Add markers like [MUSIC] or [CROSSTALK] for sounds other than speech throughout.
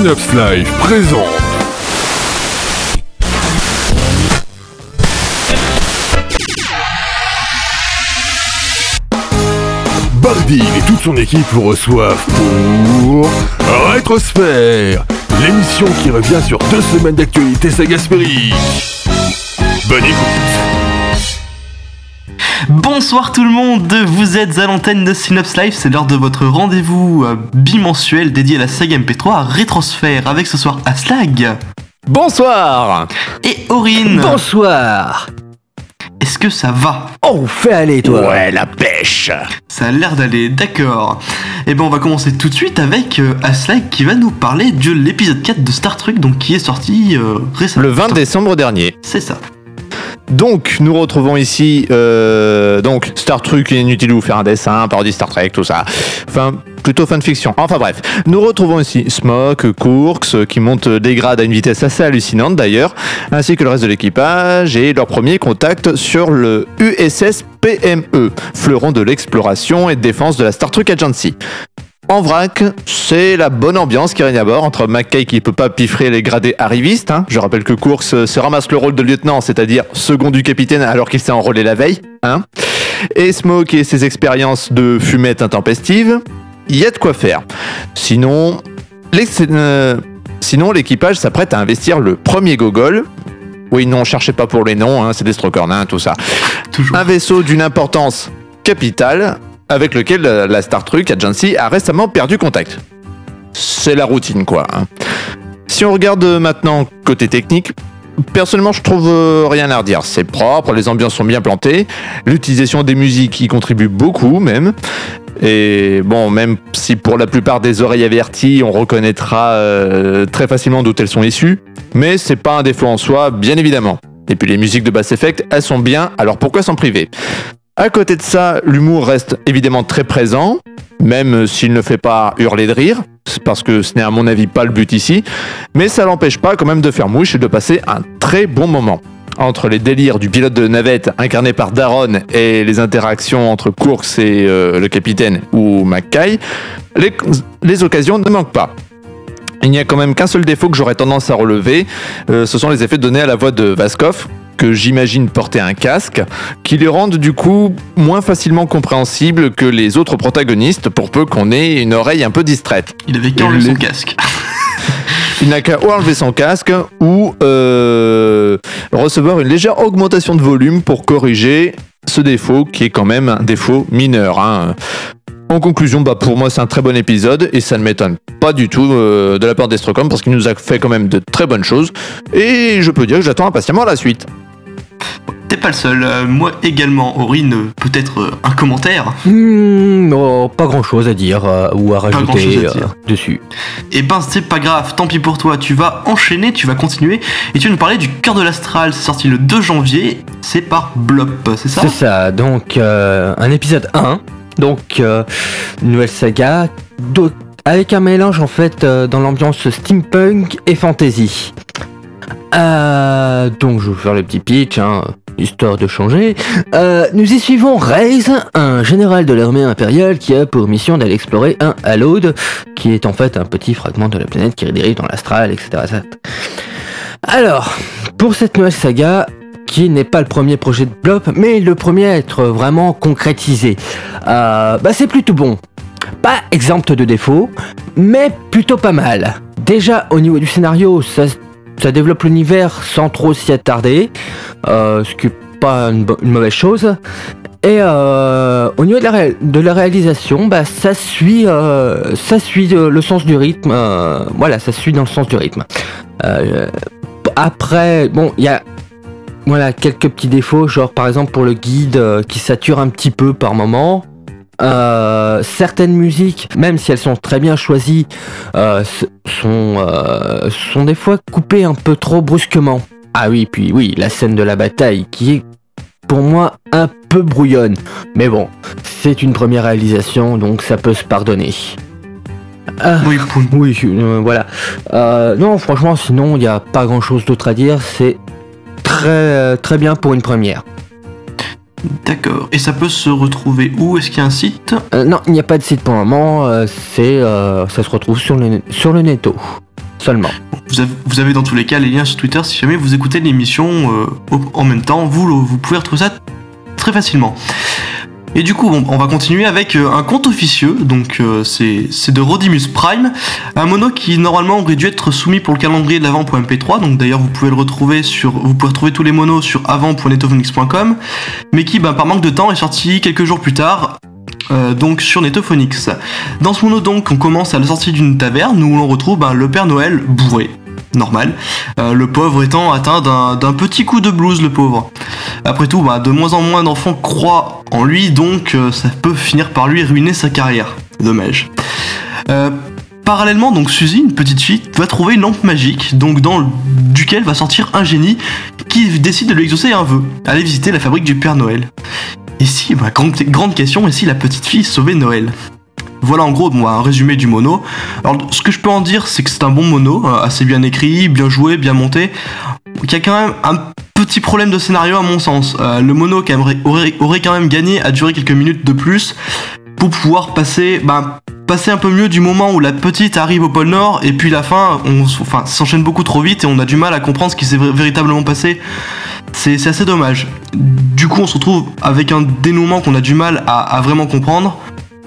Synops Live présente. Bardil et toute son équipe vous reçoivent pour Rétrosphère, l'émission qui revient sur deux semaines d'actualité sagaspérique. Bonne écoute. Bonsoir tout le monde, vous êtes à l'antenne de Synops Live, c'est l'heure de votre rendez-vous euh, bimensuel dédié à la saga MP3 à Rétrosphère avec ce soir Aslag Bonsoir et Aurine. Bonsoir Est-ce que ça va? Oh, fais aller toi Ouais, la pêche Ça a l'air d'aller, d'accord. Et ben on va commencer tout de suite avec euh, Aslag qui va nous parler de l'épisode 4 de Star Trek donc qui est sorti euh, récemment. Le 20 décembre dernier. C'est ça. Donc, nous retrouvons ici euh, donc Star Trek, inutile de faire un dessin, parodie Star Trek, tout ça. Enfin, plutôt fanfiction. Enfin bref, nous retrouvons ici Smoke, Courx, euh, qui montent des grades à une vitesse assez hallucinante d'ailleurs, ainsi que le reste de l'équipage et leur premier contact sur le USS PME, fleuron de l'exploration et de défense de la Star Trek Agency. En vrac, c'est la bonne ambiance qui règne à bord entre McKay qui peut pas piffrer les gradés arrivistes. hein. Je rappelle que Course euh, se ramasse le rôle de lieutenant, c'est-à-dire second du capitaine alors qu'il s'est enrôlé la veille. Hein. Et Smoke et ses expériences de fumette intempestive. Il y a de quoi faire. Sinon, euh, sinon l'équipage s'apprête à investir le premier gogol. Oui, non, cherchez pas pour les noms, hein, c'est des strocornins, tout ça. Toujours. Un vaisseau d'une importance capitale avec lequel la la Star Trek Agency a récemment perdu contact. C'est la routine, quoi. hein. Si on regarde maintenant côté technique, personnellement, je trouve euh, rien à redire. C'est propre, les ambiances sont bien plantées, l'utilisation des musiques y contribue beaucoup, même. Et bon, même si pour la plupart des oreilles averties, on reconnaîtra euh, très facilement d'où elles sont issues, mais c'est pas un défaut en soi, bien évidemment. Et puis les musiques de Bass Effect, elles sont bien, alors pourquoi s'en priver? À côté de ça, l'humour reste évidemment très présent, même s'il ne fait pas hurler de rire, parce que ce n'est à mon avis pas le but ici, mais ça l'empêche pas quand même de faire mouche et de passer un très bon moment. Entre les délires du pilote de navette incarné par Daron et les interactions entre Courx et euh, le capitaine ou McKay, les, les occasions ne manquent pas. Il n'y a quand même qu'un seul défaut que j'aurais tendance à relever, euh, ce sont les effets donnés à la voix de Vaskov, que j'imagine porter un casque, qui les rendent du coup moins facilement compréhensibles que les autres protagonistes pour peu qu'on ait une oreille un peu distraite. Il avait qu'à enlever son casque. [LAUGHS] Il n'a qu'à ou enlever son casque ou euh, recevoir une légère augmentation de volume pour corriger ce défaut qui est quand même un défaut mineur. hein. En conclusion, bah pour moi c'est un très bon épisode et ça ne m'étonne pas du tout euh, de la part d'Estrocom parce qu'il nous a fait quand même de très bonnes choses et je peux dire que j'attends impatiemment la suite. T'es pas le seul, euh, moi également. Aurine, euh, peut-être euh, un commentaire Hmm, non, pas grand chose à dire euh, ou à rajouter à dessus. Eh ben c'est pas grave, tant pis pour toi, tu vas enchaîner, tu vas continuer et tu vas nous parler du cœur de l'astral, c'est sorti le 2 janvier, c'est par Blop, c'est ça? C'est ça, donc euh, un épisode 1, donc euh, une nouvelle saga, avec un mélange en fait dans l'ambiance steampunk et fantasy. Euh, donc je vais vous faire le petit pitch, hein, histoire de changer. Euh, nous y suivons Raze, un général de l'armée impériale qui a pour mission d'aller explorer un Hallowed, qui est en fait un petit fragment de la planète qui dérive dans l'astral, etc. Alors, pour cette nouvelle saga, qui n'est pas le premier projet de Blop, mais le premier à être vraiment concrétisé, euh, bah c'est plutôt bon. Pas exempt de défauts, mais plutôt pas mal. Déjà au niveau du scénario, ça, ça développe l'univers sans trop s'y attarder, euh, ce qui est pas une, mauvaise chose. Et euh, au niveau de la, réalisation, bah, ça suit, euh, ça suit le sens du rythme. voilà, ça suit dans le sens du rythme. Après, bon, il y a voilà quelques petits défauts, genre par exemple pour le guide qui sature un petit peu par moment. Euh, certaines musiques, même si elles sont très bien choisies, euh, sont, euh, sont des fois coupées un peu trop brusquement. Ah oui, puis oui, la scène de la bataille qui est pour moi un peu brouillonne. Mais bon, c'est une première réalisation, donc ça peut se pardonner. Ah, Oui, euh, voilà. Euh, non, franchement, sinon, il n'y a pas grand chose d'autre à dire. C'est très, très bien pour une première. D'accord. Et ça peut se retrouver où? Est-ce qu'il y a un site? Euh, non, il n'y a pas de site pour le moment. euh, c'est, euh, ça se retrouve sur le, sur le netto. seulement. Vous avez, vous avez dans tous les cas les liens sur Twitter si jamais vous écoutez l'émission euh, en même temps. Vous, vous pouvez retrouver ça très facilement. Et du coup, on va continuer avec euh, un compte officieux. Donc, euh, c'est c'est de Rodimus Prime, un mono qui normalement aurait dû être soumis pour le calendrier de l'avant.mp3. Donc, d'ailleurs, vous pouvez le retrouver sur, vous pouvez retrouver tous les monos sur avant.netophonix.com, mais qui, ben, par manque de temps, est sorti quelques jours plus tard. euh, donc sur Netophonix. Dans ce mono donc on commence à la sortie d'une taverne où l'on retrouve ben, le Père Noël bourré, normal, euh, le pauvre étant atteint d'un petit coup de blues le pauvre. Après tout, bah, de moins en moins d'enfants croient en lui, donc euh, ça peut finir par lui ruiner sa carrière. Dommage. Euh, parallèlement, donc Suzy, une petite fille, va trouver une lampe magique, donc dans duquel va sortir un génie qui décide de lui exaucer un vœu, aller visiter la fabrique du Père Noël. Et si, bah, grande, grande question, et si la petite fille sauvait Noël? Voilà en gros bon, un résumé du mono. Alors ce que je peux en dire c'est que c'est un bon mono, euh, assez bien écrit, bien joué, bien monté. Il y a quand même un petit problème de scénario à mon sens. Euh, le mono quand même, aurait, quand même gagné à durer quelques minutes de plus pour pouvoir passer, ben, passer un peu mieux du moment où la petite arrive au pôle Nord et puis la fin, s'enchaîne beaucoup trop vite et on a du mal à comprendre ce qui s'est véritablement passé. C'est assez dommage. Du coup on se retrouve avec un dénouement qu'on a du mal à vraiment comprendre.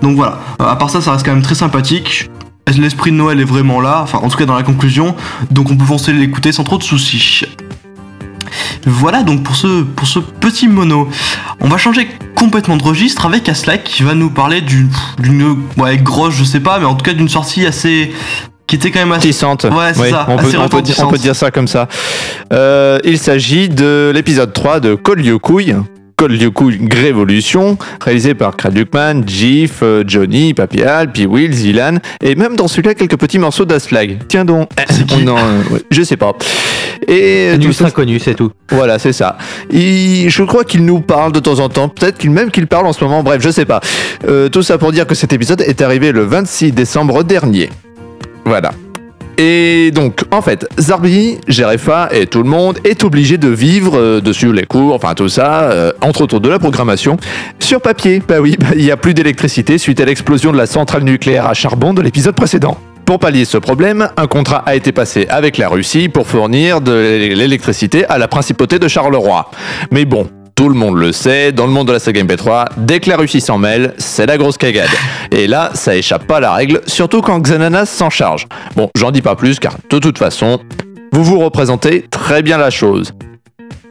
Donc voilà, Euh, à part ça, ça reste quand même très sympathique. L'esprit de Noël est vraiment là, enfin en tout cas dans la conclusion, donc on peut foncer l'écouter sans trop de soucis. Voilà donc pour ce, pour ce petit mono. On va changer complètement de registre avec Aslak qui va nous parler d'une ouais, grosse, je sais pas, mais en tout cas d'une sortie assez. qui était quand même assez. Retentissante. Ouais, c'est ça, On peut, assez on, peut dire, on retentissante. peut dire ça comme ça. Euh, il s'agit de l'épisode 3 de Kolyokouille. Kolyokouille Grévolution, réalisé par Kradukman, Jif, euh, Johnny, Papy Al, puis Will, Zilan, et même dans celui-là quelques petits morceaux d'Aslag. Tiens donc. [LAUGHS] On en- ouais, je sais pas. Et C'est du ça, inconnu, c'est tout. voilà, c'est ça. Je crois qu'il nous parle de temps en temps, peut-être qu'il même qu'il parle en ce moment, bref, je sais pas. Euh, tout ça pour dire que cet épisode est arrivé le 26 décembre dernier. Voilà. Et donc, en fait, Zarbi, Gerefa et tout le monde est obligé de vivre, euh, de suivre les cours, enfin tout ça, euh, entre autres de la programmation, sur papier. Bah oui, bah, il n'y a plus d'électricité suite à l'explosion de la centrale nucléaire à charbon de l'épisode précédent. Pour pallier ce problème, un contrat a été passé avec la Russie pour fournir de l'électricité à la principauté de Charleroi. Mais bon, tout le monde le sait, dans le monde de la saga MP3, dès que la Russie s'en mêle, c'est la grosse cagade. Et là, ça échappe pas à la règle, surtout quand Xananas s'en charge. Bon, j'en dis pas plus car de toute façon, vous vous représentez très bien la chose.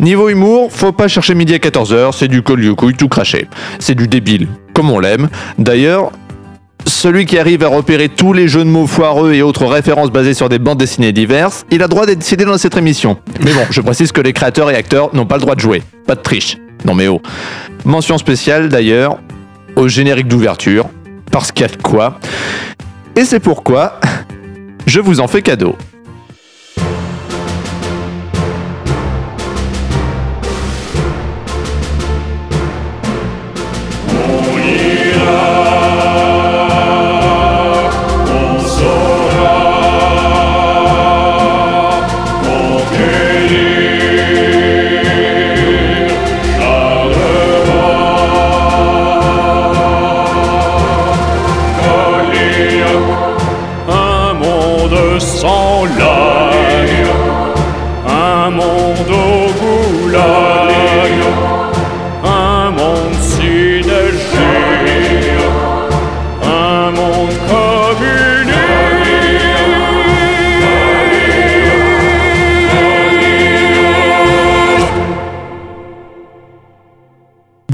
Niveau humour, faut pas chercher midi à 14h, c'est du couille tout craché. C'est du débile, comme on l'aime. D'ailleurs, celui qui arrive à repérer tous les jeux de mots foireux et autres références basées sur des bandes dessinées diverses, il a droit d'être cité dans cette émission. Mais bon, je précise que les créateurs et acteurs n'ont pas le droit de jouer. Pas de triche. Non mais oh. Mention spéciale d'ailleurs au générique d'ouverture, parce qu'il y a de quoi. Et c'est pourquoi je vous en fais cadeau.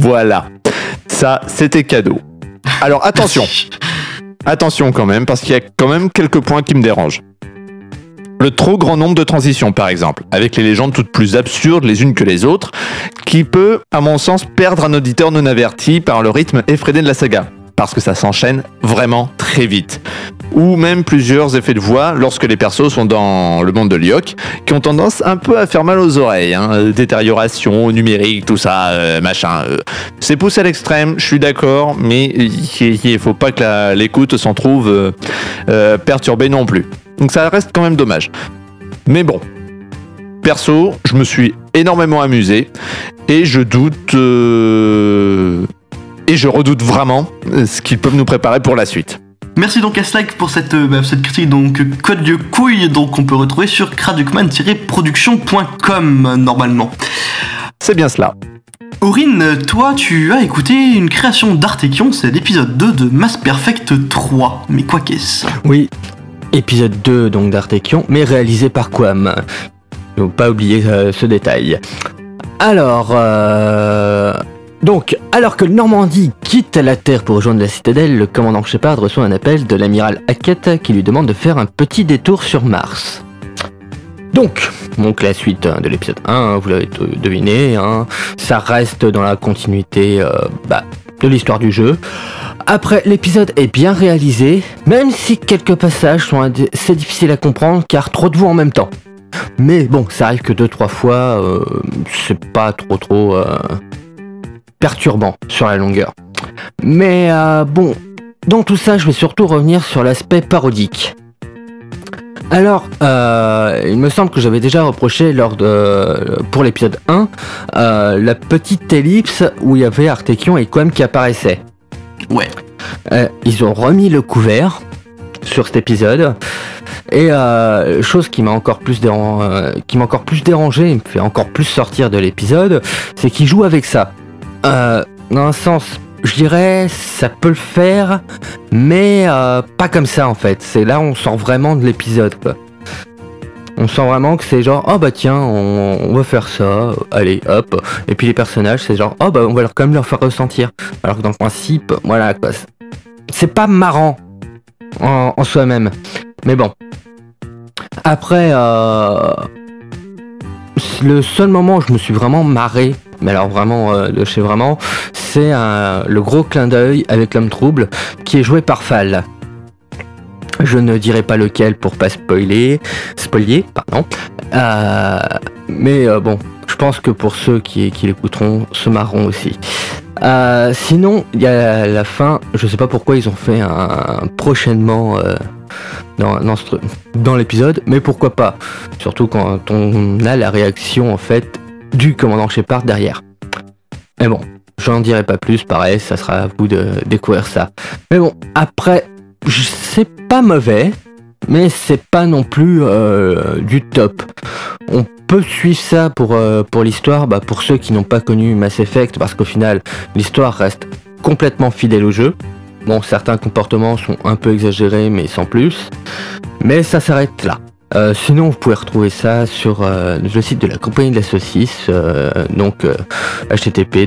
Voilà. Ça, c'était cadeau. Alors attention, [LAUGHS] attention quand même, parce qu'il y a quand même quelques points qui me dérangent. Le trop grand nombre de transitions, par exemple, avec les légendes toutes plus absurdes les unes que les autres, qui peut, à mon sens, perdre un auditeur non averti par le rythme effréné de la saga, parce que ça s'enchaîne vraiment très vite. Ou même plusieurs effets de voix lorsque les persos sont dans le monde de Lyok, qui ont tendance un peu à faire mal aux oreilles. hein. Euh, Détérioration numérique, tout ça, euh, machin. euh. C'est poussé à l'extrême, je suis d'accord, mais il il faut pas que l'écoute s'en trouve perturbée non plus. Donc ça reste quand même dommage. Mais bon, perso, je me suis énormément amusé et je doute et je redoute vraiment ce qu'ils peuvent nous préparer pour la suite. Merci donc à Slack pour cette, euh, bah, cette critique, donc code de couille, donc on peut retrouver sur kradukman-production.com normalement. C'est bien cela. Aurine, toi tu as écouté une création d'Artekion, c'est l'épisode 2 de Mass Perfect 3. Mais quoi qu'est-ce? Oui, épisode 2 donc d'Artekion, mais réalisé par Quam. Il faut pas oublier euh, ce détail. Alors, euh, donc, alors que Normandie quitte la Terre pour rejoindre la citadelle, le commandant Shepard reçoit un appel de l'amiral Hackett qui lui demande de faire un petit détour sur Mars. Donc, donc la suite hein, de l'épisode 1, hein, vous l'avez deviné, hein, ça reste dans la continuité euh, bah, de l'histoire du jeu. Après, l'épisode est bien réalisé, même si quelques passages sont assez difficiles à comprendre car trop de voix en même temps. Mais bon, ça arrive que deux trois fois, euh, c'est pas trop trop euh, perturbant sur la longueur. Mais euh, bon, dans tout ça, je vais surtout revenir sur l'aspect parodique. Alors, il me semble que j'avais déjà reproché lors de pour l'épisode 1 la petite ellipse où il y avait Artekion et Quam qui apparaissaient. Ouais. ils ont remis le couvert sur cet épisode. Et euh, chose qui m'a encore plus euh, qui m'a encore plus dérangé, me fait encore plus sortir de l'épisode, c'est qu'il joue avec ça. Euh, dans un sens, je dirais, ça peut le faire, mais pas comme ça en fait. C'est là on sort vraiment de l'épisode. On sent vraiment que c'est genre, oh bah tiens, on, va faire ça, allez, hop. Et puis les personnages, c'est genre, oh bah on va leur quand même leur faire ressentir. Alors que dans le principe, voilà quoi. C'est pas marrant en soi-même. Mais bon. Après, euh, le seul moment où je me suis vraiment marré, mais alors vraiment euh, vraiment, c'est le gros clin d'œil avec l'homme trouble qui est joué par Fall. Je ne dirai pas lequel pour pas spoiler, spoiler, pardon. Euh, mais bon, je pense que pour ceux qui, l'écouteront, se marront aussi. sinon, il y a la fin, je sais pas pourquoi ils ont fait un prochainement dans, l'épisode, mais pourquoi pas? Surtout quand on a la réaction en fait du commandant Shepard derrière. Mais bon, j'en dirai pas plus, pareil, ça sera à vous de découvrir ça. Mais bon, après, c'est pas mauvais, mais c'est pas non plus euh, du top. On peut suivre ça pour, euh, pour l'histoire, bah, pour ceux qui n'ont pas connu Mass Effect, parce qu'au final, l'histoire reste complètement fidèle au jeu. Bon, certains comportements sont un peu exagérés, mais sans plus. Mais ça s'arrête là. Euh, sinon, vous pouvez retrouver ça sur euh, le site de la compagnie de la saucisse, euh, donc http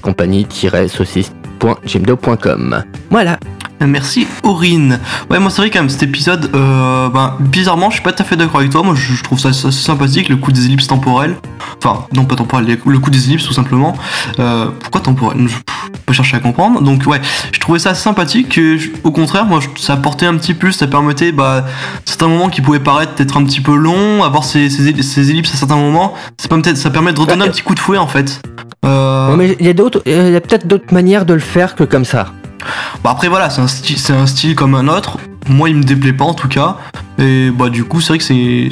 compagnie-saucisse.gmdo.com. Voilà. Merci Aurine. Ouais, moi c'est vrai quand même cet épisode, ben, bizarrement, je suis pas tout à fait d'accord avec toi. Moi je, trouve ça assez sympathique, le coup des ellipses temporelles. Enfin, non pas temporelles, le coup des ellipses tout simplement. pourquoi temporelles? Chercher à comprendre. Donc ouais, je trouvais ça sympathique. au contraire, moi, ça apportait un petit plus. Ça permettait, bah, certains moments qui pouvaient paraître être un petit peu longs, avoir ces, ces, ellipses à certains moments. Ça permet, ça permet de redonner un petit coup de fouet en fait. Euh... mais il y a d'autres, il y a peut-être d'autres manières de le faire que comme ça. Bah après voilà, c'est un un style comme un autre. Moi, il me déplaît pas en tout cas. Et bah du coup, c'est vrai que c'est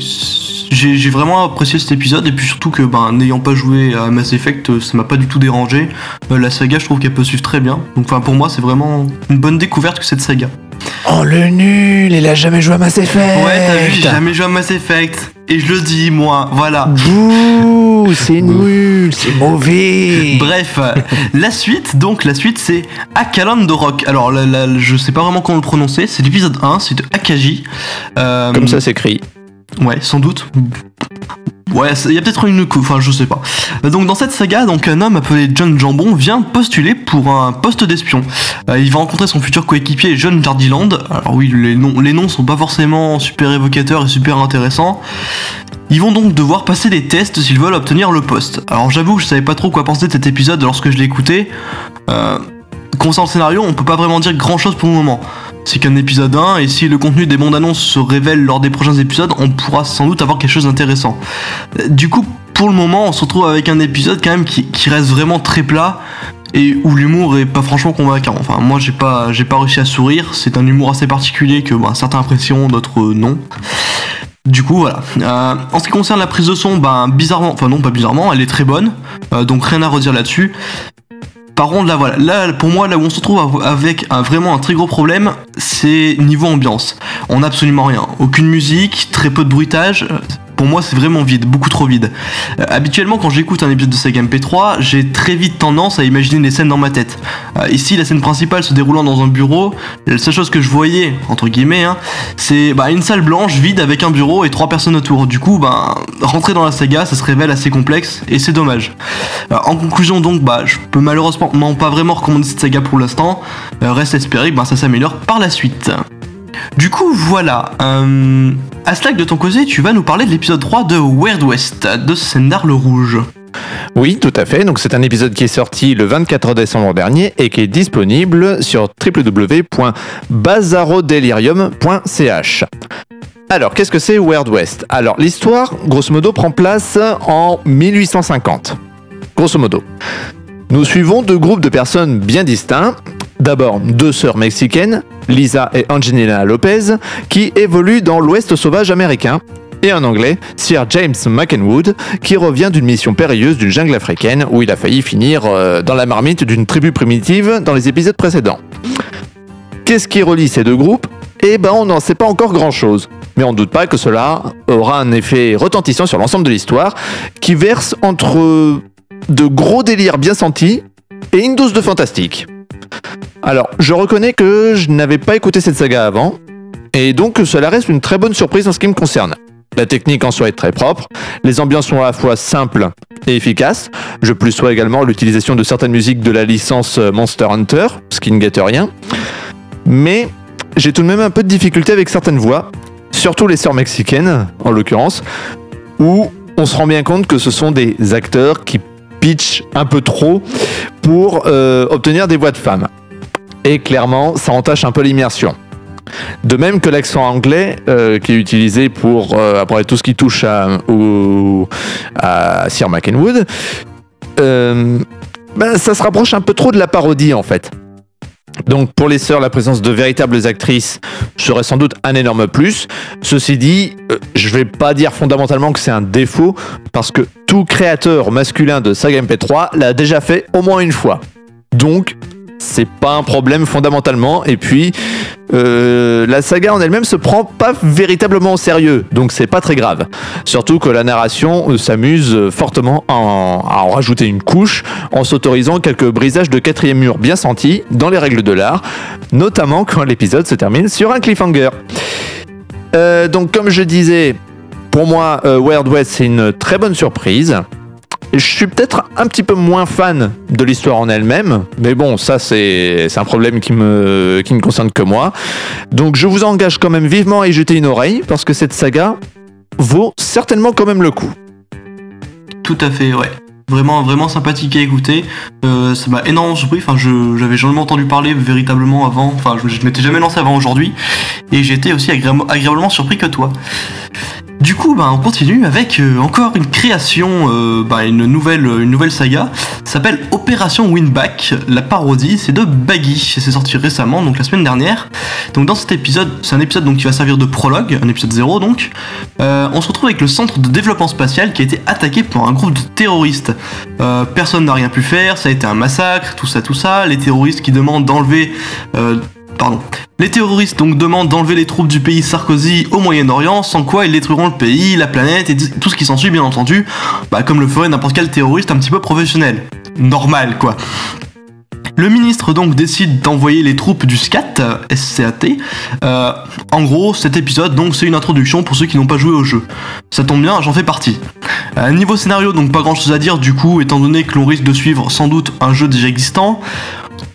j'ai vraiment apprécié cet épisode et puis surtout que ben n'ayant pas joué à Mass Effect, ça m'a pas du tout dérangé. Euh, la saga, je trouve qu'elle peut suivre très bien. Donc enfin pour moi, c'est vraiment une bonne découverte que cette saga. Oh le nul, il a jamais joué à Mass Effect. Ouais, t'as vu, j'ai jamais joué à Mass Effect. Et je le dis, moi, voilà. Bouh, c'est nul, c'est mauvais. Bref, la suite, donc la suite c'est Akalan de Rock. Alors, je sais pas vraiment comment le prononcer, c'est l'épisode 1, c'est de Akaji. Euh, Comme ça s'écrit. Ouais, sans doute. Ouais, il y a peut-être une coup, enfin je sais pas. Donc dans cette saga, donc un homme appelé John Jambon vient postuler pour un poste d'espion. Euh, il va rencontrer son futur coéquipier John Jardiland. Alors oui, les noms, les noms sont pas forcément super évocateurs et super intéressants. Ils vont donc devoir passer des tests s'ils veulent obtenir le poste. Alors j'avoue que je savais pas trop quoi penser de cet épisode lorsque je l'ai écouté. Euh, concernant le scénario, on peut pas vraiment dire grand chose pour le moment c'est qu'un épisode 1, et si le contenu des bandes annonces se révèle lors des prochains épisodes, on pourra sans doute avoir quelque chose d'intéressant. Du coup, pour le moment, on se retrouve avec un épisode quand même qui, reste vraiment très plat et où l'humour est pas franchement convaincant. Enfin, moi j'ai pas, j'ai pas réussi à sourire. C'est un humour assez particulier que ben, certains apprécieront, d'autres non. Du coup, voilà. Euh, en ce qui concerne la prise de son, ben bizarrement, enfin non pas bizarrement, elle est très bonne. Euh, donc rien à redire là-dessus Par contre, là, voilà, là, pour moi, là où on se retrouve avec vraiment un très gros problème, c'est niveau ambiance. On n'a absolument rien. Aucune musique, très peu de bruitage. Pour moi, c'est vraiment vide, beaucoup trop vide. Euh, habituellement, quand j'écoute un épisode de Saga MP3, j'ai très vite tendance à imaginer des scènes dans ma tête. Euh, ici, la scène principale se déroulant dans un bureau, la seule chose que je voyais, entre guillemets, hein, c'est bah, une salle blanche vide avec un bureau et trois personnes autour. Du coup, bah, rentrer dans la saga, ça se révèle assez complexe et c'est dommage. Euh, en conclusion, donc, bah, je peux malheureusement pas vraiment recommander cette saga pour l'instant. Reste à espérer que ça s'améliore par la suite. Du coup, voilà. Euh, Aslak, de ton côté, tu vas nous parler de l'épisode 3 de Weird West, de Sendar le Rouge. Oui, tout à fait. Donc c'est un épisode qui est sorti le 24 décembre dernier et qui est disponible sur www.bazarodelirium.ch. Alors, qu'est-ce que c'est Weird West? Alors, l'histoire, grosso modo, prend place en 1850. Grosso modo. Nous suivons deux groupes de personnes bien distincts. D'abord, deux sœurs mexicaines, Lisa et Angelina Lopez, qui évoluent dans l'Ouest sauvage américain. Et un anglais, Sir James McEnwood, qui revient d'une mission périlleuse d'une jungle africaine où il a failli finir euh, dans la marmite d'une tribu primitive dans les épisodes précédents. Qu'est-ce qui relie ces deux groupes? Eh ben, on n'en sait pas encore grand-chose. Mais on ne doute pas que cela aura un effet retentissant sur l'ensemble de l'histoire, qui verse entre de gros délires bien sentis et une dose de fantastique. Alors, je reconnais que je n'avais pas écouté cette saga avant, et donc cela reste une très bonne surprise en ce qui me concerne. La technique en soi est très propre, les ambiances sont à la fois simples et efficaces. Je plus sois également l'utilisation de certaines musiques de la licence Monster Hunter, ce qui ne gâte rien. Mais j'ai tout de même un peu de difficulté avec certaines voix, surtout les sœurs mexicaines en l'occurrence, où on se rend bien compte que ce sont des acteurs qui un peu trop pour euh, obtenir des voix de femmes. Et clairement, ça entache un peu l'immersion. De même que l'accent anglais euh, qui est utilisé pour euh, après tout ce qui touche à, au- à Sir McEnwood, euh, ben, ça se rapproche un peu trop de la parodie en fait. Donc pour les sœurs, la présence de véritables actrices serait sans doute un énorme plus. Ceci dit, euh, je vais pas dire fondamentalement que c'est un défaut parce que tout créateur masculin de saga MP3 l'a déjà fait au moins une fois. Donc c'est pas un problème fondamentalement. Et puis euh, la saga en elle-même se prend pas véritablement au sérieux, donc c'est pas très grave. Surtout que la narration euh, s'amuse euh, fortement à en, rajouter une couche en s'autorisant quelques brisages de quatrième mur bien sentis dans les règles de l'art, notamment quand l'épisode se termine sur un cliffhanger. Donc comme je disais, pour moi, euh, Wild West c'est une très bonne surprise. Je suis peut-être un petit peu moins fan de l'histoire en elle-même, mais bon, ça c'est un problème qui me, ne concerne que moi. Donc je vous engage quand même vivement à y jeter une oreille, parce que cette saga vaut certainement quand même le coup. Tout à fait, ouais. Vraiment, vraiment sympathique à écouter. Euh, ça m'a énormément surpris. Enfin, je- j'avais jamais entendu parler véritablement avant. Enfin, je, je m'étais jamais lancé avant aujourd'hui. Et j'étais aussi agréable- agréablement surpris que toi. Du coup, bah, on continue avec euh, encore une création, euh, bah, une, nouvelle, une nouvelle saga. S'appelle Opération Winback, la parodie. C'est de Baggy. C'est sorti récemment, donc la semaine dernière. Donc dans cet épisode, c'est un épisode donc, qui va servir de prologue, un épisode 0 donc. Euh, on se retrouve avec le centre de développement spatial qui a été attaqué par un groupe de terroristes. Euh, personne n'a rien pu faire, ça a été un massacre, tout ça, tout ça. Les terroristes qui demandent d'enlever. Les terroristes donc demandent d'enlever les troupes du pays Sarkozy au Moyen-Orient, sans quoi ils détruiront le pays, la planète et tout ce qui s'ensuit, bien entendu, bah, comme le ferait n'importe quel terroriste un petit peu professionnel. Normal, quoi. Le ministre donc décide d'envoyer les troupes du SCAT, SCAT. Euh, en gros, cet épisode donc c'est une introduction pour ceux qui n'ont pas joué au jeu. Ça tombe bien, j'en fais partie. Euh, niveau scénario, donc pas grand chose à dire du coup, étant donné que l'on risque de suivre sans doute un jeu déjà existant.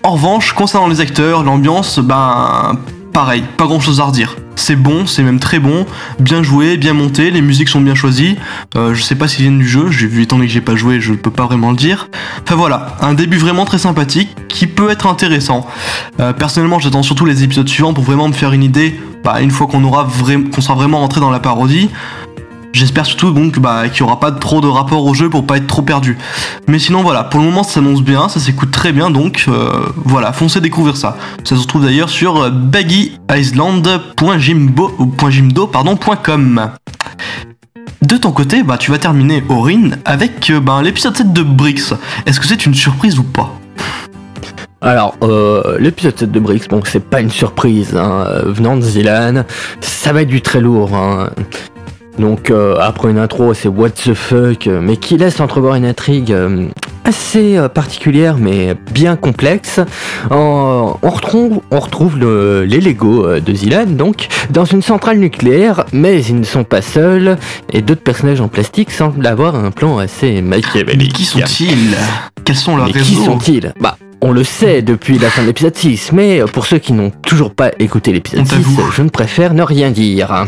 En revanche, concernant les acteurs, l'ambiance, ben pareil, pas grand chose à redire. C'est bon, c'est même très bon, bien joué, bien monté, les musiques sont bien choisies. Euh, je sais pas s'ils viennent du jeu, j'ai vu étant donné que j'ai pas joué, je peux pas vraiment le dire. Enfin voilà, un début vraiment très sympathique qui peut être intéressant. Euh, personnellement, j'attends surtout les épisodes suivants pour vraiment me faire une idée. Bah, une fois qu'on qu'on sera vraiment rentré dans la parodie. J'espère surtout donc bah, qu'il n'y aura pas trop de rapport au jeu pour pas être trop perdu. Mais sinon voilà, pour le moment ça s'annonce bien, ça s'écoute très bien donc euh, voilà, foncez découvrir ça. Ça se retrouve d'ailleurs sur euh, baggyisland.jimbo ou .jimdo pardon .com. De ton côté, bah tu vas terminer Aurine avec euh, bah, l'épisode 7 de Brix. Est-ce que c'est une surprise ou pas? Alors, euh, l'épisode 7 de Brix, bon, c'est pas une surprise, hein, venant de Zilan, ça va être du très lourd. hein. Donc, euh, après une intro, c'est what the fuck, euh, mais qui laisse entrevoir une intrigue euh, assez particulière, mais bien complexe. En- on retrouve, on retrouve le- les Lego de Zilan, donc, dans une centrale nucléaire, mais ils ne sont pas seuls, et d'autres personnages en plastique semblent avoir un plan assez Mais machiavélique. qui sont-ils? Quels sont leurs Mais qui sont-ils? Bah, on le sait depuis la fin de l'épisode 6, mais pour ceux qui n'ont toujours pas écouté l'épisode On 6, t'avoue. je ne préfère ne rien dire.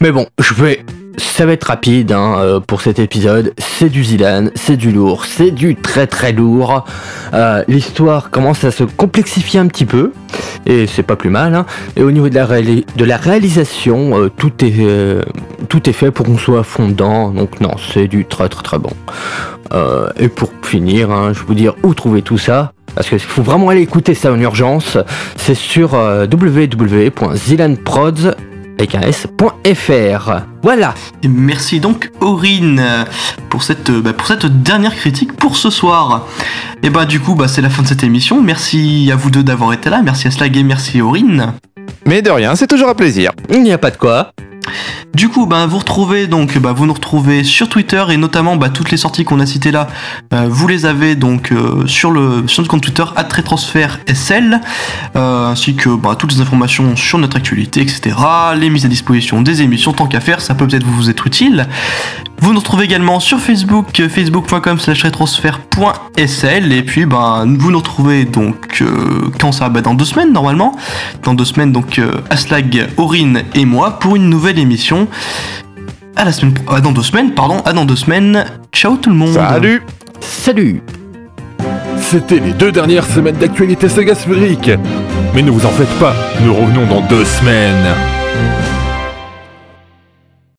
Mais bon, je vais... Ça va être rapide hein, euh, pour cet épisode. C'est du Zilan, c'est du lourd, c'est du très très lourd. Euh, L'histoire commence à se complexifier un petit peu, et c'est pas plus mal. hein. Et au niveau de la, réalisation, euh, tout, est, tout est fait pour qu'on soit à fond dedans. Donc non, c'est du très très très bon. Et pour finir, hein, je vais vous dire où trouver tout ça. Parce qu'il faut vraiment aller écouter ça en urgence. C'est sur euh, www.zilanprods avec un s.fr. Voilà. Et merci donc Aurine pour cette, bah, pour cette dernière critique pour ce soir. Et bah du coup bah, c'est la fin de cette émission. Merci à vous deux d'avoir été là. Merci à Slag et merci Aurine. Mais de rien, c'est toujours un plaisir. Il n'y a pas de quoi. Du coup, bah, vous retrouvez donc, bah, vous nous retrouvez sur Twitter et notamment bah, toutes les sorties qu'on a citées là, euh, vous les avez donc euh, sur le sur notre compte Twitter @retransfert_sl, euh, ainsi que toutes les informations sur notre actualité, etc. Les mises à disposition des émissions, tant qu'à faire, ça peut peut-être vous être utile. Vous nous retrouvez également sur Facebook, euh, facebook.com slash retransfert.sl et puis bah, vous nous retrouvez donc euh, quand ça bah, dans deux semaines normalement dans deux semaines donc euh, Aslag, Aurine et moi pour une nouvelle émission. À la semaine, pro- ah, dans deux semaines, pardon, à dans deux semaines. Ciao tout le monde. Salut Salut C'était les deux dernières semaines d'actualité saga sphérique. Mais ne vous en faites pas, nous revenons dans deux semaines.